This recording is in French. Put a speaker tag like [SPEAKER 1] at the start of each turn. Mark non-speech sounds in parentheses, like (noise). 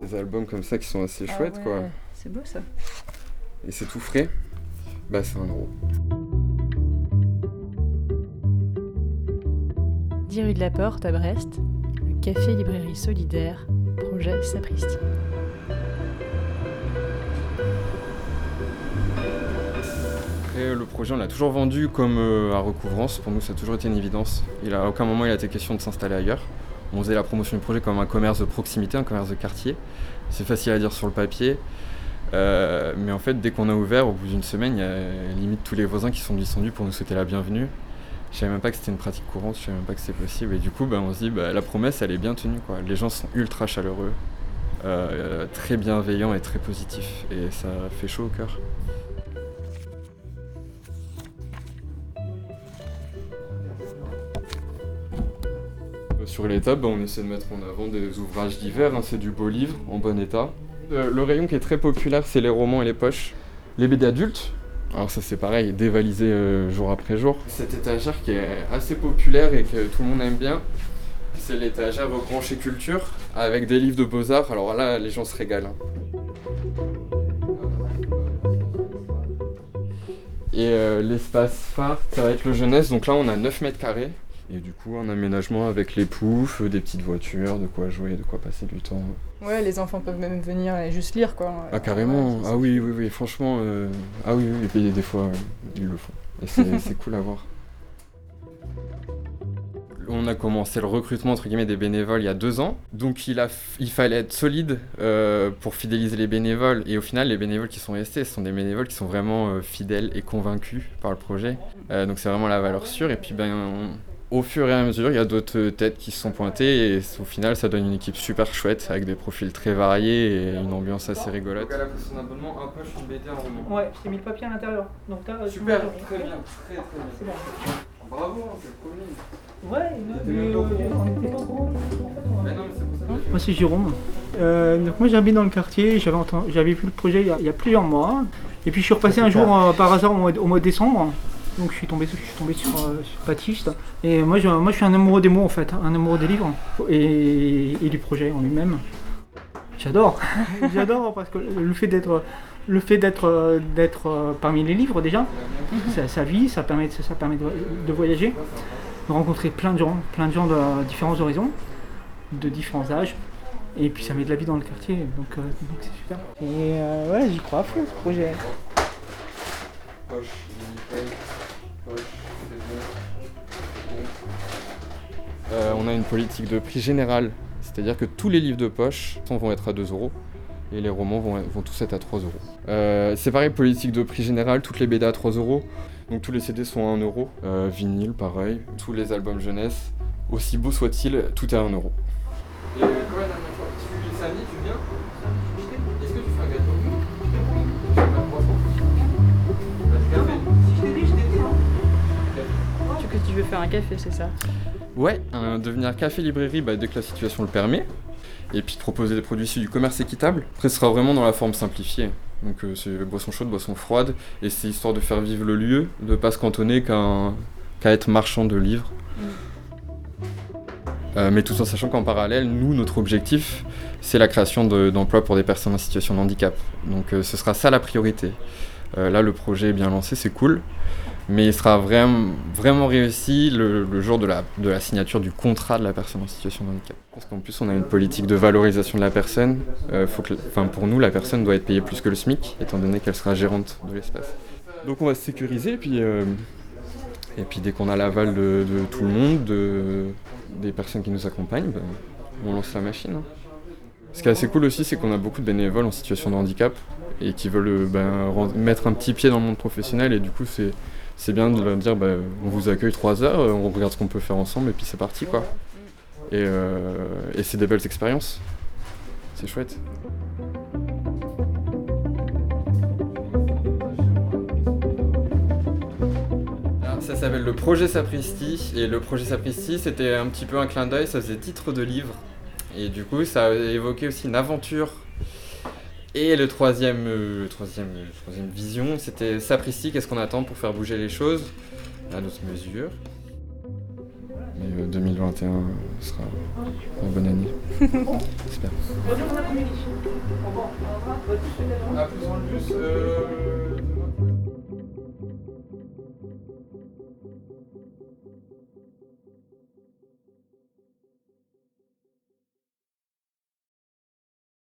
[SPEAKER 1] Des albums comme ça qui sont assez chouettes, quoi.
[SPEAKER 2] Ah C'est beau ça.
[SPEAKER 1] Et c'est tout frais. Bah, c'est un euro.
[SPEAKER 2] 10 rue de la Porte à Brest, le café librairie solidaire, projet Sapristi.
[SPEAKER 1] Après, le projet, on l'a toujours vendu comme euh, à recouvrance. Pour nous, ça a toujours été une évidence. Il a, à aucun moment, il a été question de s'installer ailleurs. On faisait la promotion du projet comme un commerce de proximité, un commerce de quartier. C'est facile à dire sur le papier. Euh, mais en fait, dès qu'on a ouvert, au bout d'une semaine, il y a limite tous les voisins qui sont descendus pour nous souhaiter la bienvenue. Je savais même pas que c'était une pratique courante, je savais même pas que c'était possible. Et du coup, bah, on se dit, bah, la promesse, elle est bien tenue. Les gens sont ultra chaleureux, euh, très bienveillants et très positifs. Et ça fait chaud au cœur. Sur les tables, on essaie de mettre en avant des ouvrages divers, hein, c'est du beau livre, en bon état. Euh, le rayon qui est très populaire, c'est les romans et les poches. Les BD adultes, alors ça c'est pareil, dévalisé euh, jour après jour. Cette étagère qui est assez populaire et que tout le monde aime bien, c'est l'étagère branchée culture, avec des livres de beaux-arts. Alors là, les gens se régalent. hein. Et euh, l'espace phare, ça va être le jeunesse. Donc là, on a 9 mètres carrés. Et du coup, un aménagement avec les poufs, des petites voitures, de quoi jouer, de quoi passer du temps.
[SPEAKER 2] Ouais, les enfants peuvent même venir et juste lire quoi.
[SPEAKER 1] Ah, carrément.
[SPEAKER 2] Ouais,
[SPEAKER 1] ah oui, oui, oui, franchement. euh, Ah oui, oui, et puis des fois, euh, ils le font. Et (laughs) c'est cool à voir. On a commencé le recrutement entre guillemets des bénévoles il y a deux ans, donc il, a, il fallait être solide euh, pour fidéliser les bénévoles. Et au final, les bénévoles qui sont restés, ce sont des bénévoles qui sont vraiment euh, fidèles et convaincus par le projet. Donc c'est vraiment la valeur sûre. Et puis ben, on- au fur et à mesure, il y a d'autres têtes qui se sont pointées et au final, ça donne une équipe super chouette avec des profils très variés et une ambiance assez rigolote. Donc elle a pris son abonnement, un poche, une BD, un roman.
[SPEAKER 3] Ouais, j'ai mis le papier à l'intérieur. Donc là, euh,
[SPEAKER 1] Super, très bien, très très bien.
[SPEAKER 3] C'est bon.
[SPEAKER 1] Bravo, hein, c'est le premier.
[SPEAKER 3] Ouais, mais, euh, on était pas.
[SPEAKER 1] Mais non, mais c'est pour ça que
[SPEAKER 3] Moi c'est Jérôme. Euh, donc moi j'habite dans le quartier, j'avais entendu- j'avais vu le projet il y, a, il y a plusieurs mois. Et puis je suis repassé un jour euh, par hasard au mois, au mois de décembre. Donc je suis tombé, sur, euh, Baptiste. Et moi je, suis un amoureux des mots en fait, un amoureux des livres et, du projet en lui-même. J'adore, (laughs) j'adore parce que le fait d'être le fait d'être d'être euh, parmi les livres déjà, ça, vit, ça permet, ça permet de, voyager, de rencontrer plein de gens, plein de gens de différents horizons, de différents âges. Et puis ça met de la vie dans le quartier, donc euh, c'est super. Et ouais, j'y crois à fond ce projet.
[SPEAKER 1] Euh, on a une politique de prix général, c'est-à-dire que tous les livres de poche vont être à 2 euros et les romans vont, vont tous être à 3 euros. Euh, c'est pareil, politique de prix général, toutes les BD à 3 euros, donc tous les CD sont à 1 euro. Euh, vinyle, pareil, tous les albums jeunesse, aussi beau soit-il, tout est à 1 euro. Et quoi la dernière fois Tu samedi, tu viens? Est-ce que tu fais un gâteau Je sais pas, croissant
[SPEAKER 2] Tu que tu veux faire un café, c'est ça?
[SPEAKER 1] Ouais, devenir café-librairie bah, dès que la situation le permet. Et puis de proposer des produits issus du commerce équitable. Après, ce sera vraiment dans la forme simplifiée. Donc euh, c'est boisson chaude, boisson froide. Et c'est histoire de faire vivre le lieu, de pas se cantonner qu'à être marchand de livres. Euh, mais tout en sachant qu'en parallèle, nous, notre objectif, c'est la création de- d'emplois pour des personnes en situation de handicap. Donc euh, ce sera ça la priorité. Euh, là, le projet est bien lancé, c'est cool. Mais il sera vraiment, vraiment réussi le, le jour de la, de la signature du contrat de la personne en situation de handicap. Parce qu'en plus, on a une politique de valorisation de la personne. Euh, faut que, enfin, pour nous, la personne doit être payée plus que le SMIC, étant donné qu'elle sera gérante de l'espace. Donc on va se sécuriser, et puis, euh, et puis dès qu'on a l'aval de, de tout le monde, de, des personnes qui nous accompagnent, ben, on lance la machine. hein. Ce qui est assez cool aussi, c'est qu'on a beaucoup de bénévoles en situation de handicap et qui veulent euh, ben, mettre un petit pied dans le monde professionnel, et du coup, c'est c'est bien de leur dire bah, on vous accueille trois heures, euh, on regarde ce qu'on peut faire ensemble et puis c'est parti quoi. Et, euh, et c'est des belles expériences. C'est chouette. Alors, ça s'appelle le projet Sapristi et le projet Sapristi c'était un petit peu un clin d'œil, ça faisait titre de livre et du coup ça a évoqué aussi une aventure et le troisième, euh, troisième, troisième vision, c'était sapristi, qu'est-ce qu'on attend pour faire bouger les choses? À notre mesure. Mais euh, 2021 sera une bonne année. (laughs) J'espère.